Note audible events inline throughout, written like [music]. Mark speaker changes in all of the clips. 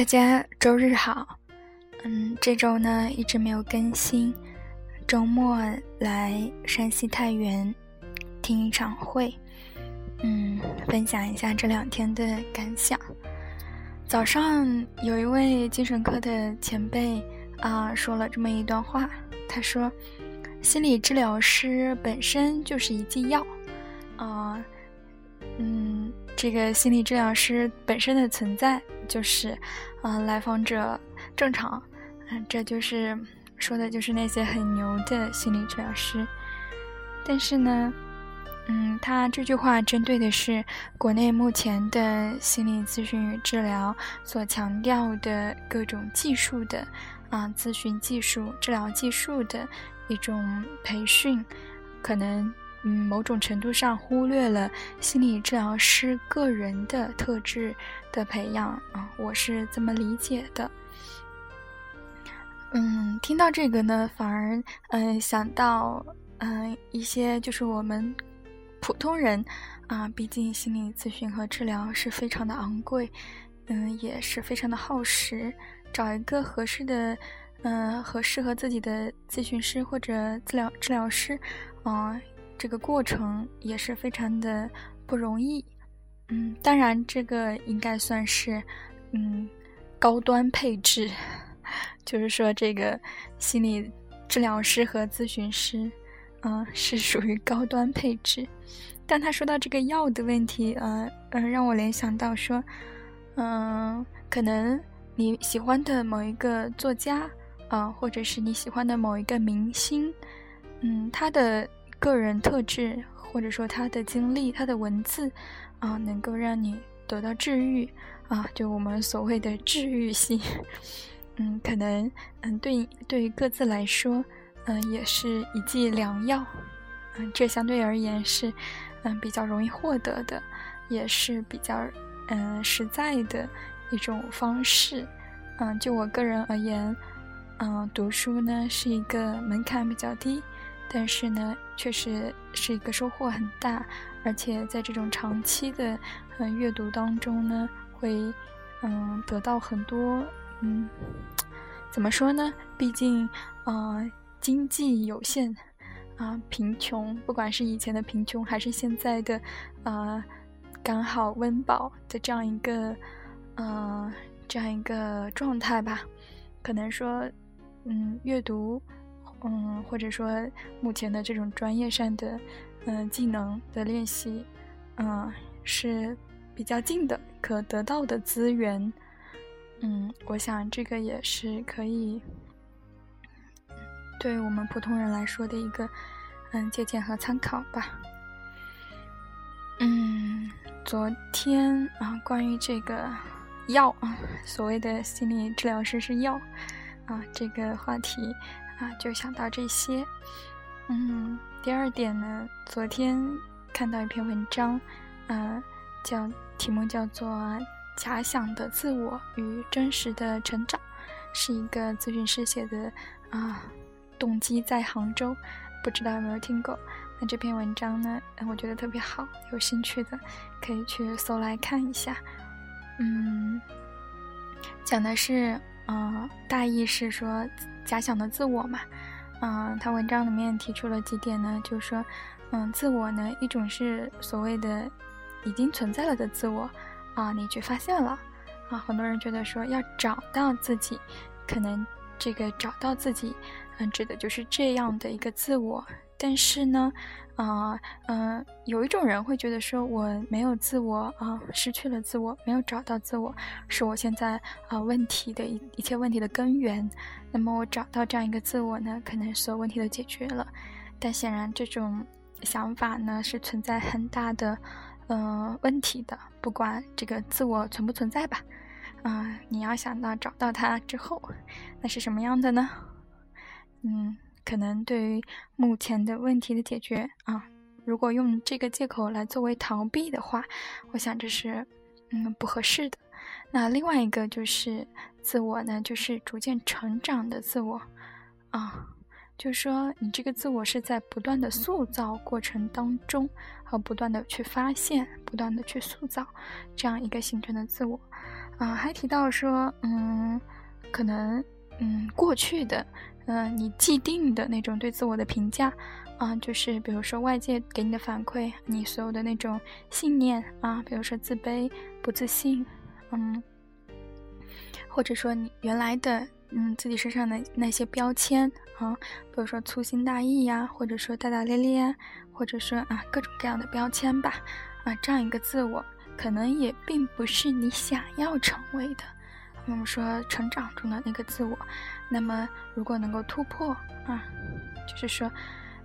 Speaker 1: 大家周日好，嗯，这周呢一直没有更新，周末来山西太原听一场会，嗯，分享一下这两天的感想。早上有一位精神科的前辈啊说了这么一段话，他说，心理治疗师本身就是一剂药，啊，嗯，这个心理治疗师本身的存在。就是，嗯，来访者正常，嗯，这就是说的就是那些很牛的心理治疗师。但是呢，嗯，他这句话针对的是国内目前的心理咨询与治疗所强调的各种技术的啊，咨询技术、治疗技术的一种培训，可能。嗯，某种程度上忽略了心理治疗师个人的特质的培养啊，我是这么理解的。嗯，听到这个呢，反而嗯想到嗯一些就是我们普通人啊，毕竟心理咨询和治疗是非常的昂贵，嗯，也是非常的耗时，找一个合适的嗯和适合自己的咨询师或者治疗治疗师，啊。这个过程也是非常的不容易，嗯，当然这个应该算是，嗯，高端配置，[laughs] 就是说这个心理治疗师和咨询师，嗯，是属于高端配置。但他说到这个药的问题，呃，嗯，让我联想到说，嗯，可能你喜欢的某一个作家，啊，或者是你喜欢的某一个明星，嗯，他的。个人特质，或者说他的经历、他的文字，啊，能够让你得到治愈，啊，就我们所谓的治愈性，嗯，可能，嗯，对对于各自来说，嗯，也是一剂良药，嗯，这相对而言是，嗯，比较容易获得的，也是比较，嗯，实在的一种方式，嗯，就我个人而言，嗯，读书呢是一个门槛比较低。但是呢，确实是一个收获很大，而且在这种长期的嗯阅读当中呢，会嗯得到很多嗯，怎么说呢？毕竟啊经济有限啊贫穷，不管是以前的贫穷还是现在的啊刚好温饱的这样一个呃这样一个状态吧，可能说嗯阅读。嗯，或者说目前的这种专业上的嗯技能的练习，嗯是比较近的可得到的资源，嗯，我想这个也是可以对我们普通人来说的一个嗯借鉴和参考吧。嗯，昨天啊，关于这个药啊，所谓的心理治疗师是药啊这个话题。啊，就想到这些。嗯，第二点呢，昨天看到一篇文章，呃，叫题目叫做《假想的自我与真实的成长》，是一个咨询师写的啊。动机在杭州，不知道有没有听过？那这篇文章呢，我觉得特别好，有兴趣的可以去搜来看一下。嗯，讲的是，呃，大意是说。假想的自我嘛，嗯，他文章里面提出了几点呢，就是说，嗯，自我呢，一种是所谓的已经存在了的自我，啊，你去发现了，啊，很多人觉得说要找到自己，可能这个找到自己，嗯，指的就是这样的一个自我。但是呢，啊，嗯，有一种人会觉得说，我没有自我啊，失去了自我，没有找到自我，是我现在啊问题的一一切问题的根源。那么我找到这样一个自我呢，可能所有问题都解决了。但显然这种想法呢，是存在很大的嗯问题的。不管这个自我存不存在吧，啊，你要想到找到它之后，那是什么样的呢？嗯。可能对于目前的问题的解决啊，如果用这个借口来作为逃避的话，我想这是嗯不合适的。那另外一个就是自我呢，就是逐渐成长的自我啊，就是说你这个自我是在不断的塑造过程当中，和不断的去发现，不断的去塑造这样一个形成的自我啊，还提到说，嗯，可能，嗯，过去的，嗯，你既定的那种对自我的评价，啊，就是比如说外界给你的反馈，你所有的那种信念啊，比如说自卑、不自信，嗯，或者说你原来的，嗯，自己身上的那些标签啊，比如说粗心大意呀，或者说大大咧咧，或者说啊各种各样的标签吧，啊，这样一个自我。可能也并不是你想要成为的。我们说成长中的那个自我，那么如果能够突破啊，就是说，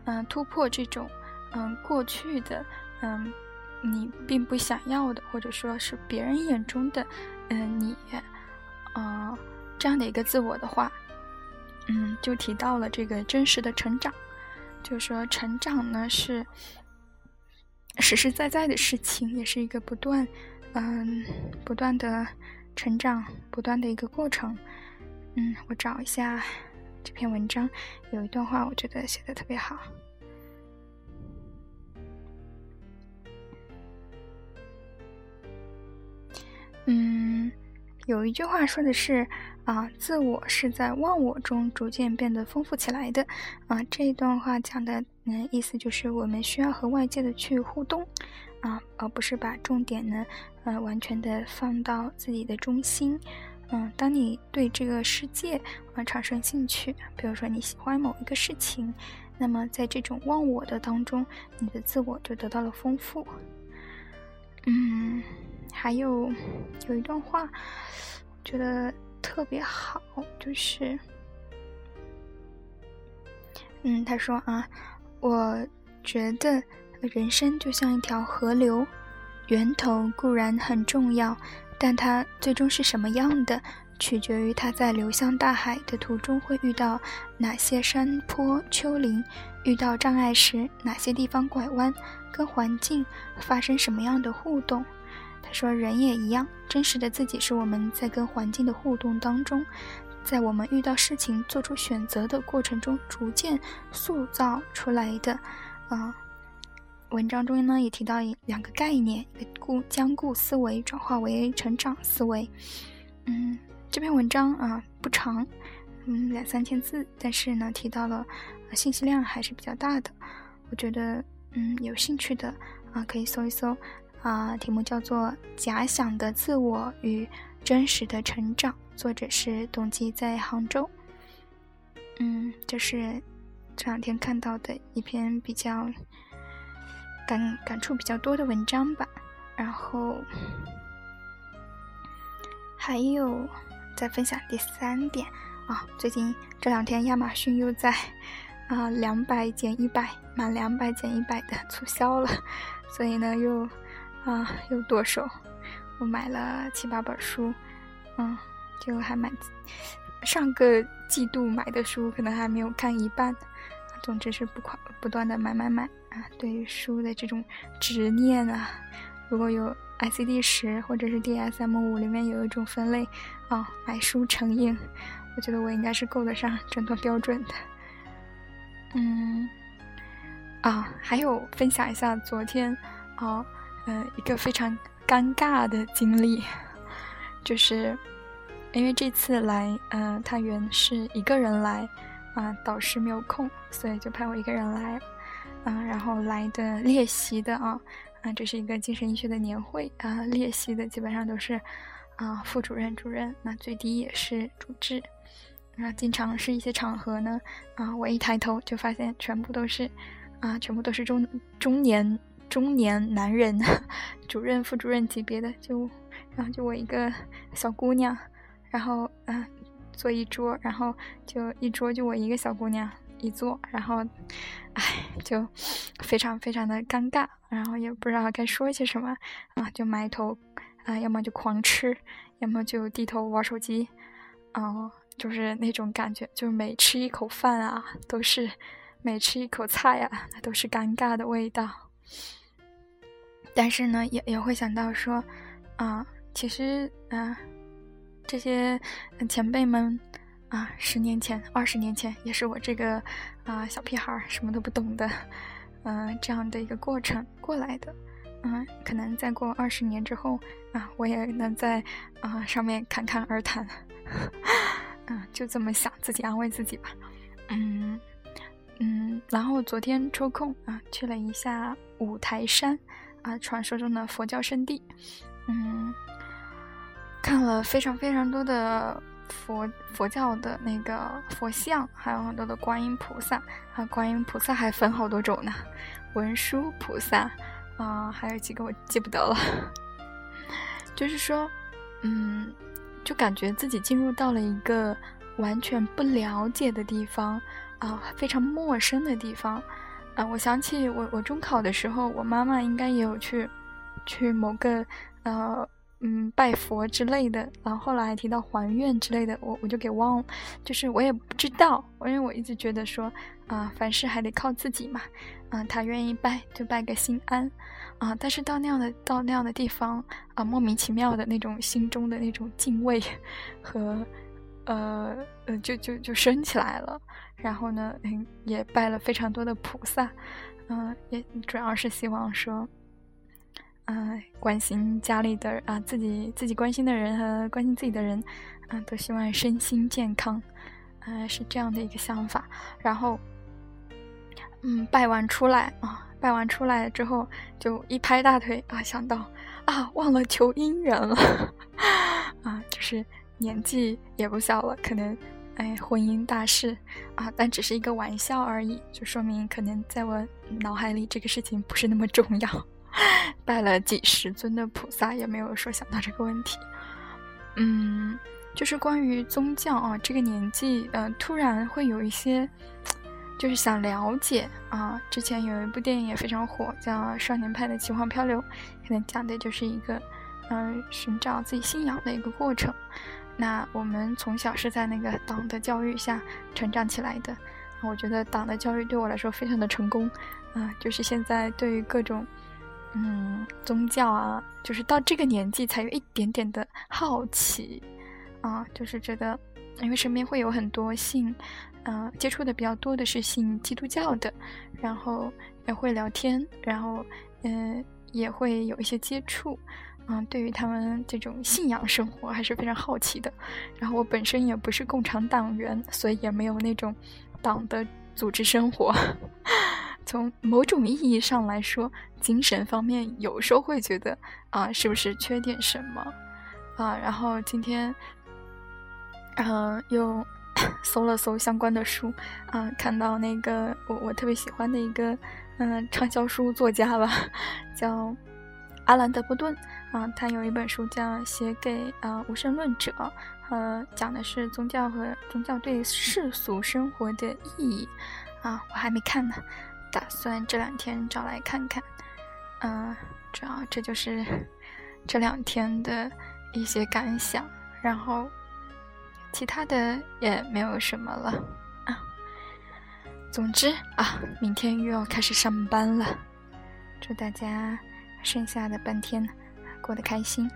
Speaker 1: 嗯，突破这种嗯过去的嗯你并不想要的，或者说是别人眼中的嗯你啊这样的一个自我的话，嗯，就提到了这个真实的成长，就是说成长呢是。实实在在的事情，也是一个不断，嗯，不断的成长，不断的一个过程。嗯，我找一下这篇文章，有一段话，我觉得写的特别好。嗯，有一句话说的是。啊，自我是在忘我中逐渐变得丰富起来的。啊，这一段话讲的，嗯，意思就是我们需要和外界的去互动，啊，而不是把重点呢，呃，完全的放到自己的中心。嗯，当你对这个世界啊产生兴趣，比如说你喜欢某一个事情，那么在这种忘我的当中，你的自我就得到了丰富。嗯，还有有一段话，觉得。特别好，就是，嗯，他说啊，我觉得人生就像一条河流，源头固然很重要，但它最终是什么样的，取决于它在流向大海的途中会遇到哪些山坡丘陵，遇到障碍时哪些地方拐弯，跟环境发生什么样的互动。他说：“人也一样，真实的自己是我们在跟环境的互动当中，在我们遇到事情做出选择的过程中逐渐塑造出来的。”啊，文章中呢也提到两个概念：一个固将固思维转化为成长思维。嗯，这篇文章啊不长，嗯两三千字，但是呢提到了信息量还是比较大的。我觉得嗯有兴趣的啊可以搜一搜。啊，题目叫做《假想的自我与真实的成长》，作者是董基，在杭州。嗯，这是这两天看到的一篇比较感感触比较多的文章吧。然后还有再分享第三点啊，最近这两天亚马逊又在啊两百减一百，满两百减一百的促销了，所以呢又。啊，又剁手！我买了七八本书，嗯，就还蛮上个季度买的书，可能还没有看一半。总之是不快不断的买买买啊！对于书的这种执念啊，如果有 I C D 十或者是 D S M 五里面有一种分类啊，买书成瘾，我觉得我应该是够得上这段标准的。嗯，啊，还有分享一下昨天啊。嗯，一个非常尴尬的经历，就是因为这次来，嗯，他原是一个人来，啊，导师没有空，所以就派我一个人来，啊，然后来的列席的啊，啊，这是一个精神医学的年会啊，列席的基本上都是啊，副主任、主任，那最低也是主治，啊，经常是一些场合呢，啊，我一抬头就发现全部都是，啊，全部都是中中年。中年男人，[laughs] 主任、副主任级别的，就，然后就我一个小姑娘，然后嗯，坐一桌，然后就一桌就我一个小姑娘一坐，然后，哎，就非常非常的尴尬，然后也不知道该说些什么啊，就埋头啊，要么就狂吃，要么就低头玩手机，哦，就是那种感觉，就是每吃一口饭啊，都是每吃一口菜啊，那都是尴尬的味道。但是呢，也也会想到说，啊，其实啊，这些前辈们啊，十年前、二十年前，也是我这个啊小屁孩儿，什么都不懂的，嗯，这样的一个过程过来的，嗯，可能再过二十年之后啊，我也能在啊上面侃侃而谈。[laughs] 嗯，就这么想，自己安慰自己吧。嗯嗯，然后昨天抽空啊，去了一下五台山啊，传说中的佛教圣地。嗯，看了非常非常多的佛佛教的那个佛像，还有很多的观音菩萨啊，观音菩萨还分好多种呢，文殊菩萨啊，还有几个我记不得了。[laughs] 就是说，嗯。就感觉自己进入到了一个完全不了解的地方啊，非常陌生的地方啊！我想起我我中考的时候，我妈妈应该也有去去某个呃嗯拜佛之类的，然后后来还提到还愿之类的，我我就给忘了，就是我也不知道，因为我一直觉得说啊，凡事还得靠自己嘛，嗯，他愿意拜就拜个心安。啊！但是到那样的到那样的地方啊，莫名其妙的那种心中的那种敬畏 [laughs] 和呃呃，就就就升起来了。然后呢，也拜了非常多的菩萨，嗯，也主要是希望说，嗯，关心家里的啊，自己自己关心的人和关心自己的人，啊，都希望身心健康，嗯，是这样的一个想法。然后，嗯，拜完出来啊。拜完出来之后，就一拍大腿啊，想到啊，忘了求姻缘了 [laughs] 啊，就是年纪也不小了，可能哎，婚姻大事啊，但只是一个玩笑而已，就说明可能在我脑海里这个事情不是那么重要。[laughs] 拜了几十尊的菩萨，也没有说想到这个问题。嗯，就是关于宗教啊，这个年纪，嗯，突然会有一些。就是想了解啊，之前有一部电影也非常火，叫《少年派的奇幻漂流》，可能讲的就是一个，嗯，寻找自己信仰的一个过程。那我们从小是在那个党的教育下成长起来的，我觉得党的教育对我来说非常的成功，啊，就是现在对于各种，嗯，宗教啊，就是到这个年纪才有一点点的好奇，啊，就是觉得，因为身边会有很多信。嗯，接触的比较多的是信基督教的，然后也会聊天，然后嗯也会有一些接触，嗯，对于他们这种信仰生活还是非常好奇的。然后我本身也不是共产党员，所以也没有那种党的组织生活。从某种意义上来说，精神方面有时候会觉得啊，是不是缺点什么啊？然后今天，嗯，又。[coughs] 搜了搜相关的书，啊，看到那个我我特别喜欢的一个嗯畅销书作家吧，叫阿兰·德波顿啊，他有一本书叫《写给啊无神论者》，呃，讲的是宗教和宗教对世俗生活的意义啊，我还没看呢，打算这两天找来看看，嗯，主要这就是这两天的一些感想，然后。其他的也没有什么了啊。总之啊，明天又要开始上班了。祝大家剩下的半天过得开心。